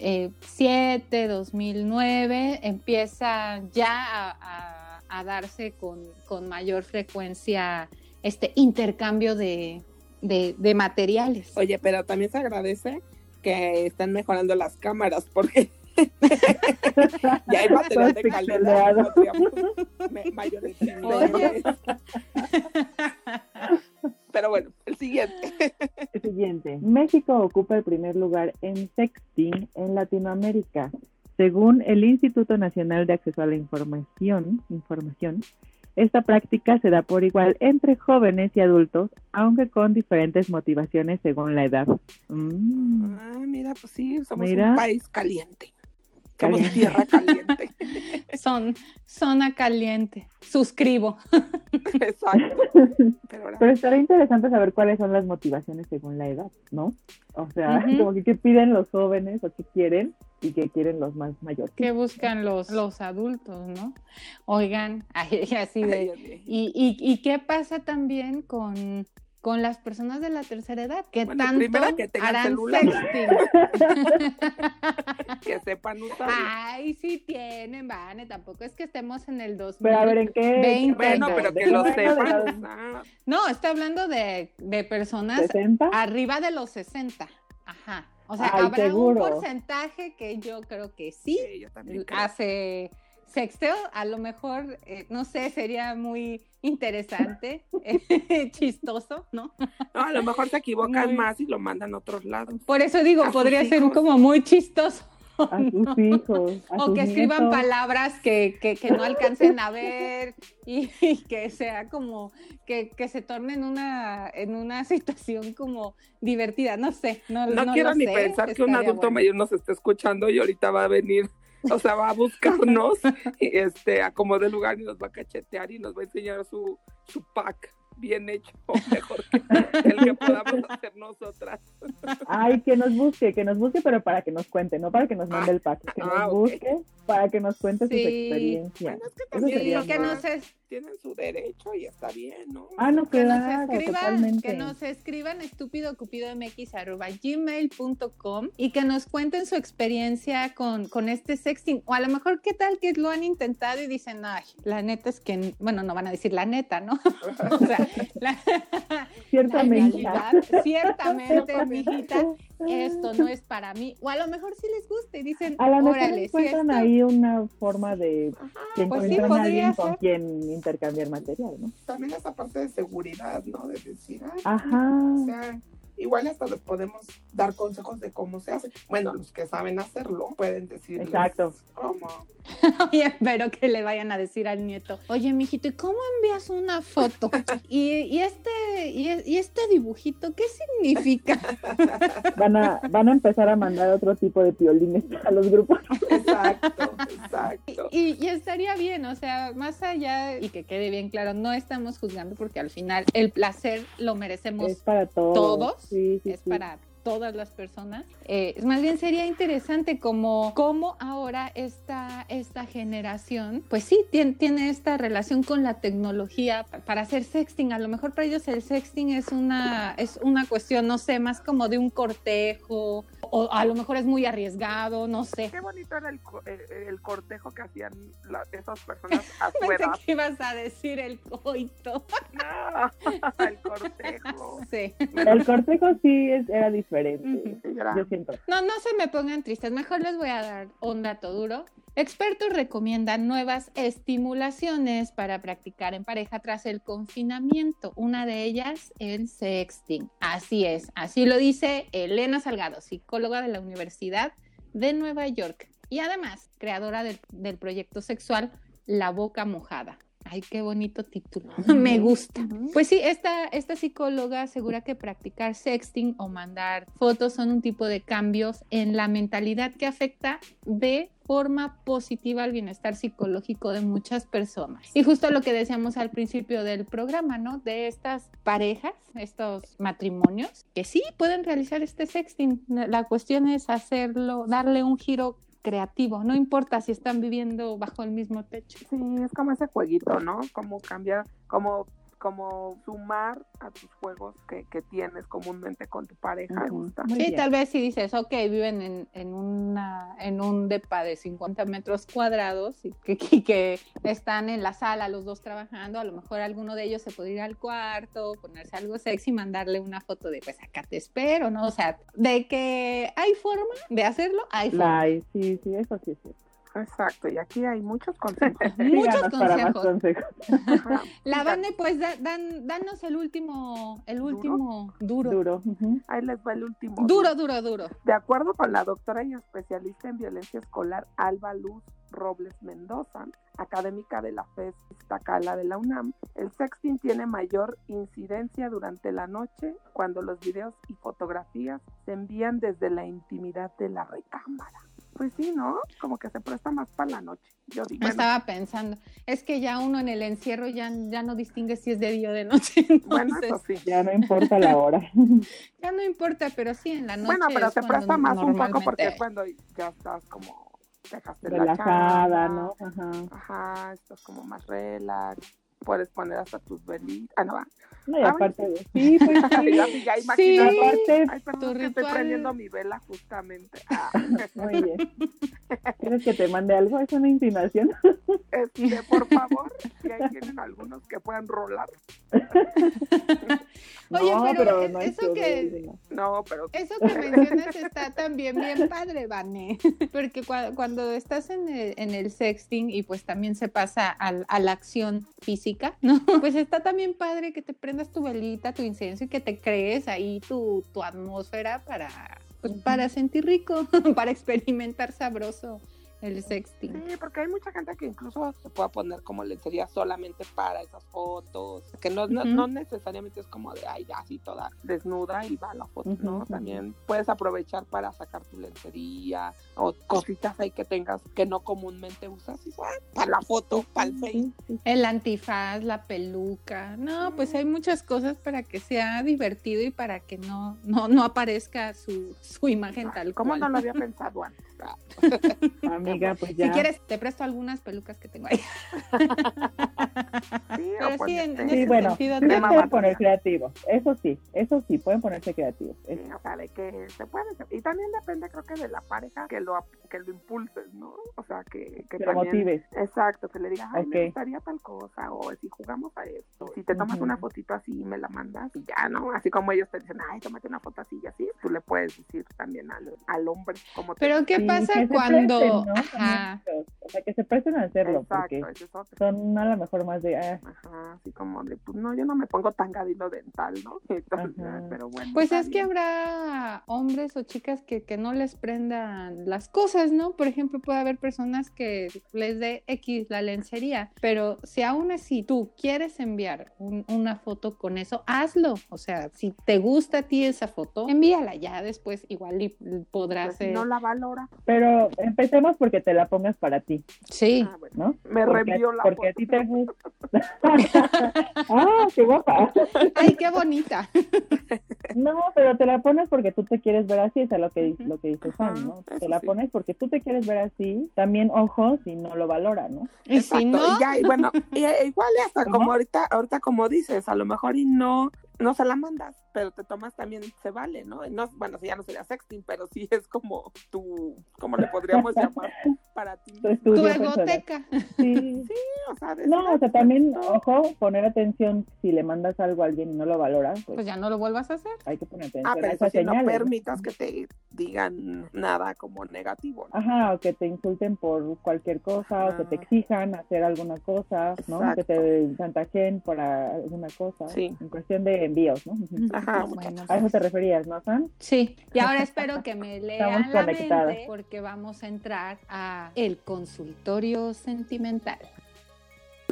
2007, 2009, empieza ya a, a- a darse con, con mayor frecuencia este intercambio de, de- de materiales. Oye, pero también se agradece que están mejorando las cámaras porque *laughs* ya hay material de Todo calidad. pixeleado. Pero bueno, el siguiente. *laughs* El siguiente. México ocupa el primer lugar en sexting en Latinoamérica. Según el Instituto Nacional de Acceso a la Información, información, esta práctica se da por igual entre jóvenes y adultos, aunque con diferentes motivaciones según la edad. Mm, Ah, mira, pues sí, somos Mira. un país caliente. Somos Caliente. tierra caliente. *laughs* Son zona caliente. Suscribo. *laughs* Exacto. Pero ahora, Pero estaría interesante saber cuáles son las motivaciones según la edad, ¿no? O sea, como que qué piden los jóvenes o qué quieren y qué quieren los más mayores. que buscan los, los adultos, ¿no? Oigan, *laughs* ay, así ay, de... ¿Y, y, y qué pasa también con, con las personas de la tercera edad? ¿Qué Bueno, tanto que harán celular. sexting? *laughs* que sepan usar. Ay, sí tienen, Vane, tampoco es que estemos en el 2000. Pero a ver, ¿en qué? 20, bueno, no, pero ¿De que lo sepan los. No, está hablando de, de personas 60? arriba de los 60. Ajá. O sea, Ay, habrá seguro. un porcentaje que yo creo que sí, Sí, yo también creo. hace sexteo, a lo mejor, eh, no sé, sería muy interesante, eh, *laughs* chistoso, ¿no? No, a lo mejor se equivocan Muy- más y lo mandan a otros lados. Por eso digo, A podría ser hijos. como muy chistoso. A sus hijos. a O sus que escriban nietos. palabras que, que, que no alcancen a ver y, y que sea como que, que se torne en una, en una situación como divertida, no sé, no, No, no quiero lo ni sé, pensar que un adulto bueno. mayor nos esté escuchando y ahorita va a venir, *laughs* o sea, va a buscarnos este, a como de lugar y nos va a cachetear y nos va a enseñar su, su pack bien hecho, *laughs* mejor que el que podamos hacer nosotras. Ay, que nos busque, que nos busque, pero para que nos cuente, no para que nos mande el pack, que ah, nos ok. busque para que nos cuente sus Sí. experiencias. Bueno, es que también que nos, es- tienen su derecho y está bien, ¿no? Ah, no, que nos escriban, totalmente. que nos escriban estúpidocupidomx.gmail.com y que nos cuenten su experiencia con, con este sexting. O a lo mejor, ¿qué tal que lo han intentado y dicen, ay, la neta es que, bueno, no van a decir la neta, ¿no? *laughs* o sea, la, *laughs* la Ciertamente. realidad, ciertamente, *laughs* mijita, esto no es para mí. O a lo mejor sí les gusta y dicen, A lo mejor encuentran esto- ahí una forma de que pues sí, a alguien con quien intercambiar material, ¿no? También esa parte de seguridad, ¿no? De decir, ay, Ajá. o sea, igual hasta les podemos dar consejos de cómo se hace. Bueno, los que saben hacerlo pueden decir Exacto. cómo. *laughs* Oye, pero que le vayan a decir al nieto, oye, mijito, ¿y cómo envías una foto? *laughs* Y, y este, y, y este dibujito, ¿qué significa? *laughs* Van a, van a empezar a mandar otro tipo de piolines a los grupos. Exacto, exacto. Y, y estaría bien, o sea, más allá, y que quede bien claro, no estamos juzgando porque al final el placer lo merecemos, Es para todos. ¿Todos? Sí, sí, es sí. para todas las personas. Eh, más bien sería interesante como, como ahora esta, esta generación, pues sí, tiene, tiene esta relación con la tecnología para hacer sexting. A lo mejor para ellos el sexting es una, es una cuestión, no sé, más como de un cortejo o a lo mejor es muy arriesgado, no sé. Qué bonito era el, eh, el, cortejo que hacían esas personas *laughs* a su Pensé que ibas a decir el coito. *laughs* No, *laughs* el cortejo. Sí. El cortejo sí era diferente. Yo siento. No, no se me pongan tristes. Mejor les voy a dar un dato duro. Expertos recomiendan nuevas estimulaciones para practicar en pareja tras el confinamiento. Una de ellas, el sexting. Así es, así lo dice Elena Salgado, psicóloga de la Universidad de Nueva York y además creadora del, del proyecto sexual La Boca Mojada. Ay, qué bonito título. Me gusta. Pues sí, esta, esta psicóloga asegura que practicar sexting o mandar fotos son un tipo de cambios en la mentalidad que afecta de forma positiva al bienestar psicológico de muchas personas. Y justo lo que decíamos al principio del programa, ¿no? De estas parejas, estos matrimonios, que sí pueden realizar este sexting. La cuestión es hacerlo, darle un giro creativo, no importa si están viviendo bajo el mismo techo. Sí, es como ese jueguito, ¿no? Como cambiar, como como sumar a tus juegos que, que tienes comúnmente con tu pareja. gusta. Sí, tal vez si dices, ok, viven en, en, una, en un depa de 50 metros cuadrados y que, que, están en la sala los dos trabajando, a lo mejor alguno de ellos se puede ir al cuarto, ponerse algo sexy, mandarle una foto de, pues acá te espero, ¿no? O sea, de que hay forma de hacerlo, hay forma. sí, sí, eso sí es cierto. Exacto, y aquí hay muchos consejos. *laughs* muchos consejos. La Vane, pues dan, danos el último, el último duro. Duro. Ahí les va el último. Duro, duro, duro. De acuerdo con la doctora y especialista en violencia escolar Alba Luz Robles Mendoza, académica de la FES Iztacala de la UNAM, el sexting tiene mayor incidencia durante la noche cuando los videos y fotografías se envían desde la intimidad de la recámara. Pues sí, ¿no? Como que se presta más para la noche. Yo digo, Estaba pensando, es que ya uno en el encierro ya, ya no distingue si es de día o de noche. *laughs* Bueno, eso sí. Ya no importa la hora. *laughs* ya no importa, pero sí en la noche. Bueno, pero se presta más un poco porque es cuando ya estás como dejaste relajada, ¿no? Ajá. Ajá, estás como más relax puedes poner hasta tus velitas. Ah, no va. No, y aparte de... Sí, pues *laughs* sí. ya, ya sí. Aparte, Ay, perdón, que estoy prendiendo mi vela justamente. Ah. *laughs* Muy bien. ¿Quieres que te mande algo? ¿Es una insinuación? *laughs* *laughs* Este, por favor, que ahí tienen algunos que puedan rolar. *laughs* Oye, pero, no eso que... No, pero... *laughs* Eso que mencionas está también bien padre, Vane. Porque cuando, estás en el, en el sexting y pues también se pasa al, a la acción física, ¿no? Pues está también padre que te prendas tu velita, tu incienso y que te crees ahí tu, tu atmósfera para, pues, para sentir rico, para experimentar sabroso el sexting. Sí, porque hay mucha gente que incluso se puede poner como lencería solamente para esas fotos, que no, no, necesariamente es como de, ay, así toda desnuda y va la foto, ¿no? También puedes aprovechar para sacar tu lencería o cositas ahí que tengas que no comúnmente usas, y, para la foto, para el face. El antifaz, la peluca, no, pues hay muchas cosas para que sea divertido y para que no, no, no aparezca su, su imagen tal ¿Cómo no lo había *laughs* pensado antes? *laughs* Amiga, pues ya. Si quieres, te presto algunas pelucas que tengo ahí. *laughs* sí, Pero sí, en, ese bueno, sentido pueden poner creativo. Eso sí, eso sí, pueden ponerse creativos. Sí, o sea, de que se puede. Y también depende, creo que de la pareja que lo, que lo impulses, ¿no? O sea, que, que, lo motives. Exacto, que le digas, ay, me gustaría tal cosa, o si jugamos a esto. Si te tomas una fotito así y me la mandas, y ya, ¿no? Así como ellos te dicen, ay, tómate una foto así y así, tú le puedes decir también al, al hombre como te Pero ¿qué pasa cuando... O sea, que se presten a hacerlo, porque son a lo mejor más de... Ah. Ajá, así como de, pues no, yo no me pongo tan gadilo dental, ¿no? *laughs* pero bueno. Pues es que habrá hombres o chicas que, que no les prendan las cosas, ¿no? Por ejemplo, puede haber personas que les dé X la lencería, pero si aún así tú quieres enviar una foto con eso, hazlo. O sea, si te gusta a ti esa foto, envíala ya después, igual y podrás... Pues no la valora. Pero empecemos porque te la pongas para ti. Sí. Ah, ¿no? Me reenvió la Porque a ti te gusta. *laughs* ah, qué guapa. Ay, qué bonita. No, pero te la pones porque tú te quieres ver así, es lo que, lo que dice Juan, ¿no? Te la sí. pones porque tú te quieres ver así. También, ojo, si no lo valora, ¿no? Y si no, y ya, y bueno, y, e- igual y hasta ¿Cómo? como ahorita, ahorita como dices, a lo mejor y no, no se la mandas, pero te tomas también, se vale, ¿no? No bueno, si ya no sería sexting, pero sí es como tu, ¿cómo le podríamos llamar para ti? Tu tu egoteca. Sí. O sea, No, o sea, "Ay, también, esto". ojo, poner atención si le mandas algo a alguien y no lo valora, pues, Pues ya no lo vuelvas a hacer. hay que poner atención Ah, a pero esas sí, no señales. ¿no? permitas que te digan nada como negativo. ¿no? Ajá, o que te insulten por cualquier cosa, o que te exijan hacer alguna cosa, ¿no? Que te chantajeen por alguna cosa, Sí. en cuestión de envíos, ¿no? Ajá, Bueno, A eso te referías, ¿no? Sí, y *laughs* ahora espero que me lean Estamos la conectadas. mente porque vamos a entrar a el consultorio sentimental.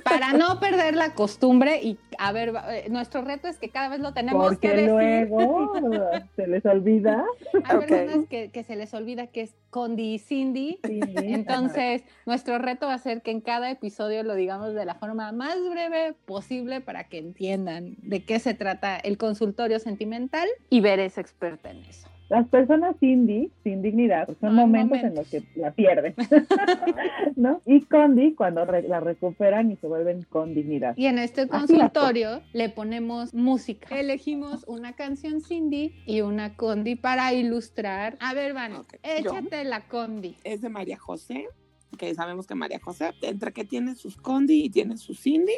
Para no perder la costumbre y a ver, eh, nuestro reto es que cada vez lo tenemos que Porque decir. luego *laughs* se les olvida. Hay personas que, que se les olvida que es Condi y Cindy. Sí, Entonces, nuestro reto va a ser que en cada episodio lo digamos de la forma más breve posible para que entiendan de qué se trata el consultorio sentimental y ver es experta en eso. Las personas Cindy, sin dignidad, pues, son Hay momentos en los que la pierden, *laughs* ¿no? Y Condi, cuando re- la recuperan y se vuelven con dignidad. Y en este consultorio le ponemos música. Elegimos una canción Cindy y una Condi para ilustrar. A ver, Van, Ok, échate la Condi. Es de María José, que sabemos que María José, entre que tiene sus Condi y tiene sus Cindy,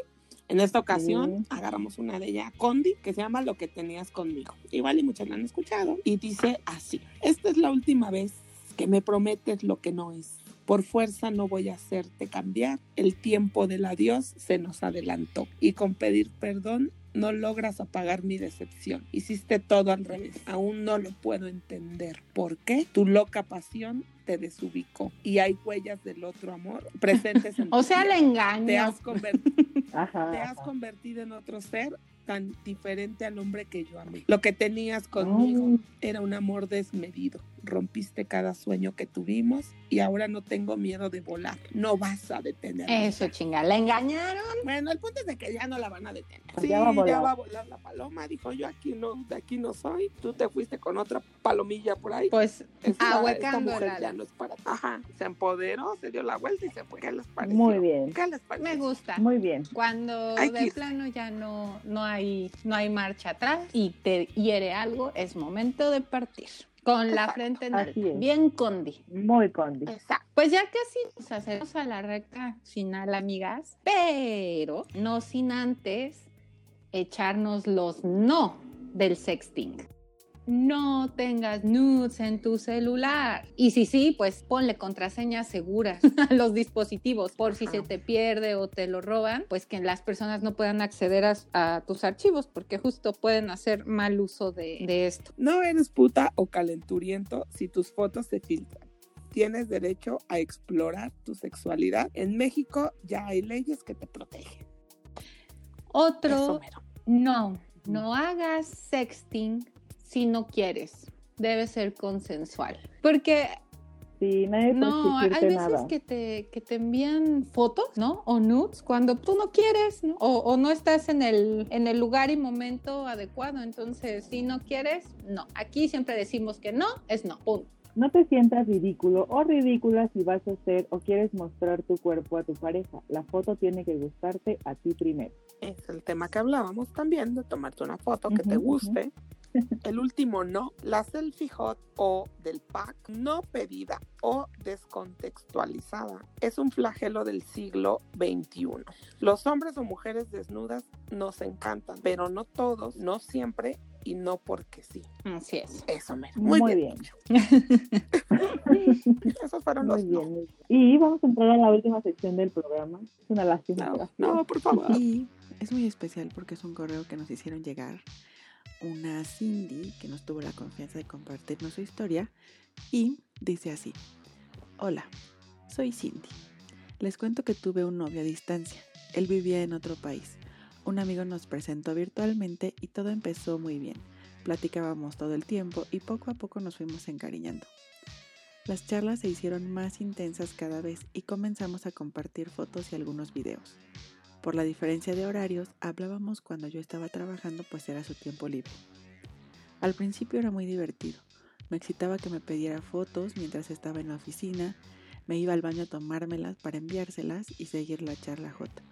en esta ocasión Sí. agarramos una de ella, Condi, que se llama Lo que tenías conmigo. Igual y muchos la han escuchado. Y dice así, esta es la última vez que me prometes lo que no es. Por fuerza no voy a hacerte cambiar. El tiempo del adiós se nos adelantó. Y con pedir perdón no logras apagar mi decepción. Hiciste todo al revés. Aún no lo puedo entender. ¿Por qué? Tu loca pasión te desubicó. Y hay huellas del otro amor presentes en *laughs* O sea, le te engaño. has, convertido, *laughs* Ajá. te has ajá. convertido en otro ser tan diferente al hombre que yo amé. Lo que tenías conmigo Ay. era un amor desmedido. Rompiste cada sueño que tuvimos y ahora no tengo miedo de volar. No vas a detenerme. Eso, chinga, ¿la engañaron? Bueno, el punto es de que ya no la van a detener. Ya Sí, va a volar. ya va a volar la paloma. Dijo yo aquí no, de aquí no soy. Tú te fuiste con otra palomilla por ahí. Pues Esta, ahuecando esta mujer el ya ala. no es para ti. Ajá, se empoderó, se dio la vuelta y se fue. ¿Qué les pareció? Muy bien, ¿Qué les pareció? me gusta. muy bien. Cuando Hay de que- plano ya no, no, hay, no hay marcha atrás y te hiere algo, es momento de partir. Con la frente en alto. Bien condi. Muy Condi. Exacto. Pues ya casi nos hacemos a la recta final, amigas, pero no sin antes echarnos los no del sexting. No tengas nudes en tu celular. Y si sí, pues ponle contraseñas seguras *laughs* a los dispositivos por si se te pierde o te lo roban, pues que las personas no puedan acceder a, a tus archivos porque justo pueden hacer mal uso de, de esto. No eres puta o calenturiento si tus fotos se filtran. Tienes derecho a explorar tu sexualidad. En México ya hay leyes que te protegen. Otro. No, no hagas sexting si no quieres. Debe ser consensual. Porque Sí, nadie puede no, hay veces nada. que te, que te envían fotos, ¿no? O nudes cuando tú no quieres, ¿no? O, o no estás en el, en el lugar y momento adecuado. Entonces, si no quieres, no. Aquí siempre decimos que no, es no. Punto. No te sientas ridículo o ridícula si vas a hacer o quieres mostrar tu cuerpo a tu pareja. La foto tiene que gustarte a ti primero. Es el tema que hablábamos también de tomarte una foto que te guste. El último no, la selfie hot o del pack no pedida o descontextualizada es un flagelo del siglo XXI. Los hombres o mujeres desnudas nos encantan, pero no todos, no siempre y no porque sí. Así es. Eso me. Muy, Muy, bien. bien. *laughs* Esos fueron Muy los bien, no. muy bien. Y vamos a entrar a la última sección del programa. Es una lástima. No, no, por favor. Y es muy especial porque es un correo que nos hicieron llegar una Cindy que nos tuvo la confianza de compartirnos su historia y dice así, hola, soy Cindy. Les cuento que tuve un novio a distancia. Él vivía en otro país. Un amigo nos presentó virtualmente y todo empezó muy bien. Platicábamos todo el tiempo y poco a poco nos fuimos encariñando. Las charlas se hicieron más intensas cada vez y comenzamos a compartir fotos y algunos videos. Por la diferencia de horarios, hablábamos cuando yo estaba trabajando, pues era su tiempo libre. Al principio era muy divertido. Me excitaba que me pidiera fotos mientras estaba en la oficina, me iba al baño a tomármelas para enviárselas y seguir la charla J.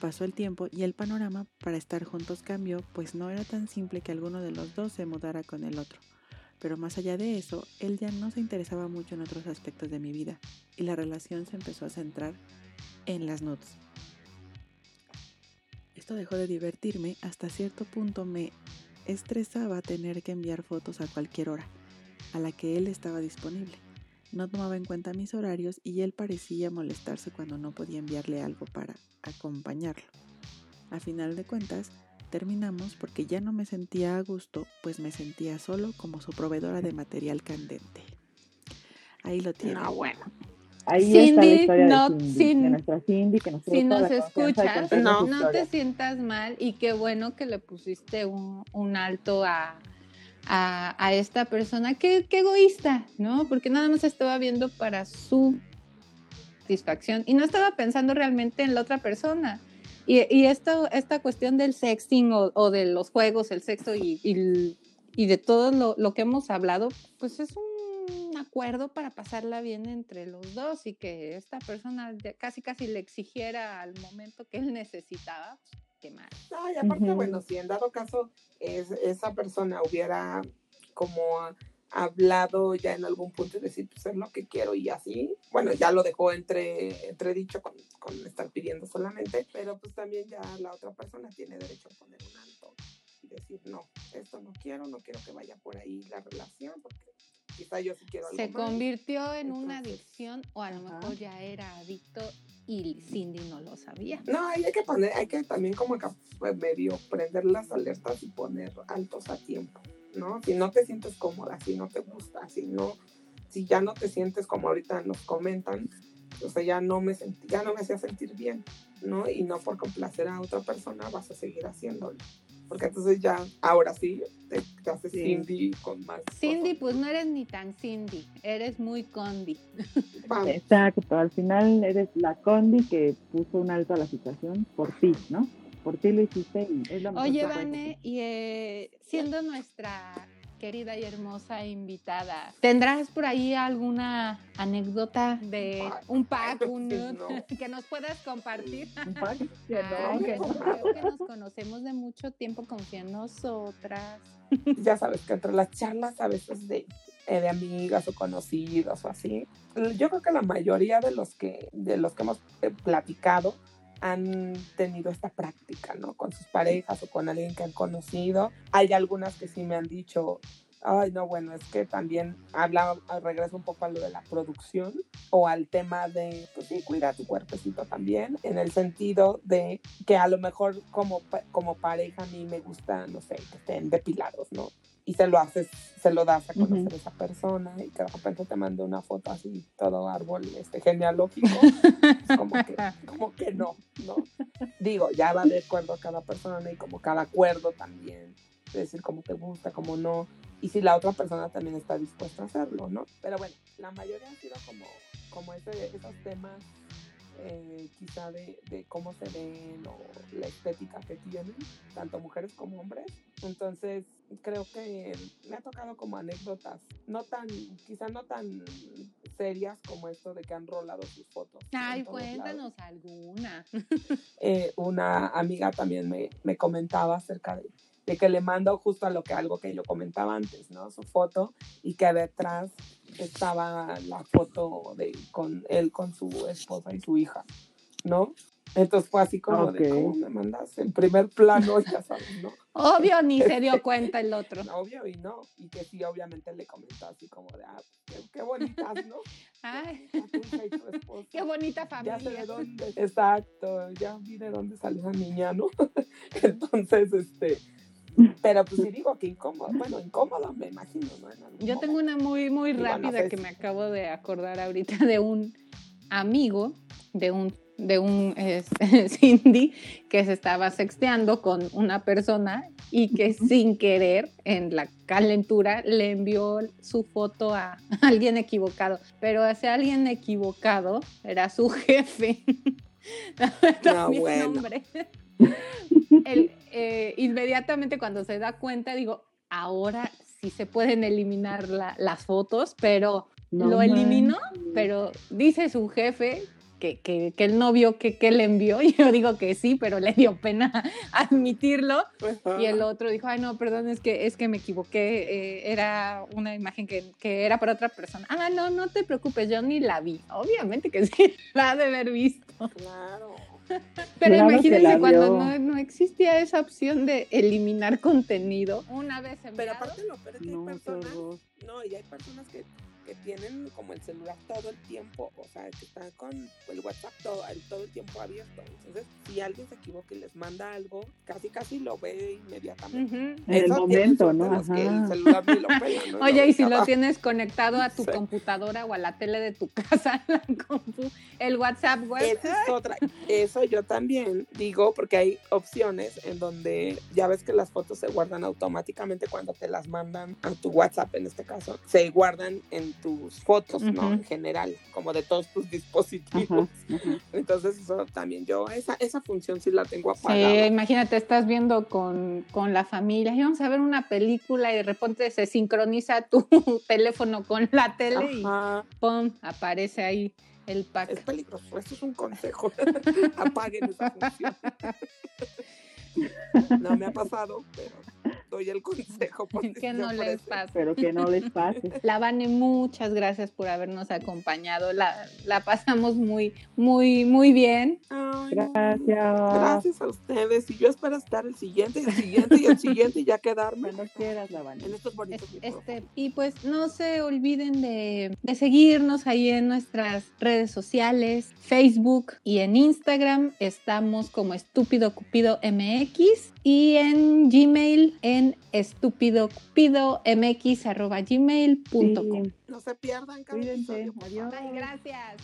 Pasó el tiempo y el panorama para estar juntos cambió, pues no era tan simple que alguno de los dos se mudara con el otro. Pero más allá de eso, él ya no se interesaba mucho en otros aspectos de mi vida y la relación se empezó a centrar en las nudes. Esto dejó de divertirme, hasta cierto punto me estresaba tener que enviar fotos a cualquier hora a la que él estaba disponible. No tomaba en cuenta mis horarios y él parecía molestarse cuando no podía enviarle algo para acompañarlo. A final de cuentas, terminamos porque ya no me sentía a gusto, pues me sentía solo como su proveedora de material candente. Ahí lo tiene. No, bueno. Ahí Cindy, está la historia no, de, Cindy, sin- de nuestra Cindy, que nos Si nos escuchas, no. no te sientas mal y qué bueno que le pusiste un, un alto a, a, a esta persona. Qué, qué egoísta, ¿no? Porque nada más estaba viendo para su satisfacción y no estaba pensando realmente en la otra persona. Y, y esto, esta cuestión del sexting o, o de los juegos, el sexo y, y, y de todo lo, lo que hemos hablado, pues es un acuerdo para pasarla bien entre los dos y que esta persona casi casi le exigiera al momento que él necesitaba, pues, qué mal. No, y aparte, bueno, si en dado caso es, esa persona hubiera como hablado ya en algún punto y decir, pues es lo que quiero y así, bueno, ya lo dejó entre, entredicho con, con estar pidiendo solamente, pero pues también ya la otra persona tiene derecho a poner un alto y decir, no, esto no quiero, no quiero que vaya por ahí la relación, porque quizá yo sí quiero algo Se más. convirtió en una Entonces, adicción o a lo ajá. mejor ya era adicto y Cindy no lo sabía. No, hay que poner, hay que también como que pues, medio prender las alertas y poner altos a tiempo, ¿no? Si no te sientes cómoda, si no te gusta, si no, si ya no te sientes como ahorita nos comentan, o sea, ya no me sentí, ya no me hacía sentir bien, ¿no? Y no por complacer a otra persona vas a seguir haciéndolo. Porque entonces ya, ahora sí, te, te haces Sí. Cindy con más. Cindy, cosas. pues no eres ni tan Cindy, eres muy Condi. *laughs* Vamos. Exacto, al final eres la Condi que puso un alto a la situación por ti, ¿no? Por ti lo hiciste y es lo mejor Oye, Vane, hacer. y eh, siendo nuestra querida y hermosa invitada, ¿tendrás por ahí alguna anécdota de pack. un pack, un nude no. *laughs* que nos puedas compartir? Un pack, que Ay, no, que no. creo que nos conocemos de mucho tiempo, confía en nosotras. *laughs* ya sabes que entre las charlas a veces de, eh, de amigas o conocidos o así, yo creo que la mayoría de los que, de los que hemos eh, platicado han tenido esta práctica, ¿no? Con sus parejas o con alguien que han conocido. Hay algunas que sí me han dicho, ay, no, bueno, es que también habla, regreso un poco a lo de la producción o al tema de, pues sí, cuida tu cuerpecito también, en el sentido de que a lo mejor como, como pareja a mí me gusta, no sé, que estén depilados, ¿no? Y se lo haces, se lo das a conocer a esa persona y que de repente te mande una foto así, todo árbol este, genealógico, *laughs* pues como que, como que no, ¿no? Digo, ya va de acuerdo a cada persona y como cada acuerdo también, de decir cómo te gusta, cómo no, y si la otra persona también está dispuesta a hacerlo, ¿no? Pero bueno, la mayoría han sido como, como ese, esos temas eh, quizá de, de cómo se ven o la estética que tienen, tanto mujeres como hombres. Entonces, creo que me ha tocado como anécdotas, no tan, quizá no tan serias como esto de que han rolado sus fotos. Ay, todos lados cuéntanos alguna. eh, una amiga también me, me comentaba acerca de, de que le mandó justo a lo que algo que yo comentaba antes, ¿no? Su foto y que detrás estaba la foto de con él con su esposa y su hija, ¿no? Entonces fue así como de Ok. cómo me mandas en primer plano, *laughs* ya sabes, ¿no? Obvio, ni se dio cuenta el otro. Obvio y no, y que sí, obviamente le comentó así como de, ah, qué, qué bonitas, ¿no? *laughs* Ay, tu *laughs* qué bonita ya sé de familia. dónde. Exacto, ya vi de dónde salió esa niña, ¿no? Entonces, este, pero pues sí digo que incómodo, bueno, incómodo me imagino, ¿no? En algún Yo tengo una muy, muy no rápida sé que me acabo de acordar ahorita de un amigo, de un, de un este, *laughs* Cindy, que se estaba sexteando con una persona y que sin querer, en la calentura, le envió su foto a *laughs* alguien equivocado. Pero ese alguien equivocado era su jefe. *laughs* También bueno. nombre. Él, eh, inmediatamente cuando se da cuenta, digo, ahora si se pueden eliminar la- las fotos, pero No lo eliminó, pero dice su jefe que, que, que él no vio que, que le envió, y *laughs* yo digo que sí, pero le dio pena *laughs* admitirlo, y el otro dijo, ay no, perdón, es que, es que me equivoqué, eh, era una imagen que, que era para otra persona. Ah, no, no te preocupes, yo ni la vi. Obviamente que *laughs* sí, la ha de haber visto. Claro. *laughs* Pero Claro que imagínense cuando no, no existía esa opción de eliminar contenido. Una vez Pero enviado, aparte lo peor es que hay No, qué personas, no, y hay personas que, que tienen como el celular todo el tiempo, o sea, que están con el WhatsApp todo el, todo el tiempo abierto. Entonces, si alguien se equivoca y les manda algo, casi casi lo ve inmediatamente. En el momento, ¿no? los que el Ajá. celular ni lo pela, ¿no? Oye, y si lo tienes conectado a tu Sí. computadora o a la tele de tu *laughs* casa, la compu, el WhatsApp web. Esa es otra. Eso yo también digo porque hay opciones en donde ya ves que las fotos se guardan automáticamente cuando te las mandan a tu WhatsApp en este caso. Se guardan en tus fotos, ¿no? En general, como de todos tus dispositivos. Entonces eso también yo, esa, esa función sí la tengo Sí, apagada. imagínate, estás viendo con, con la familia y vamos a ver una película y de repente se sincroniza tu *laughs* teléfono con la tele y ¡pum! aparece ahí el es pack. peligroso. Eso es un consejo. *laughs* Apaguen esa función. *laughs* No me ha pasado, pero doy el consejo. porque *laughs* Que no les pase. Pero que no les pase. *laughs* La Vane, muchas gracias por habernos acompañado. La, la pasamos muy, muy, muy bien. Ay, no. Gracias. Gracias a ustedes. Y yo espero estar el siguiente, y el siguiente y el siguiente y ya quedarme Cuando quieras, la van. en estos bonitos Es-. Este, y pues no se olviden de, de seguirnos ahí en nuestras redes sociales, Facebook y en Instagram. Estamos como Estúpido Cupido MX y en Gmail en estúpidocupidomx arroba gmail.com. Sí. No se pierdan Cuídense. Adiós. Bye, gracias.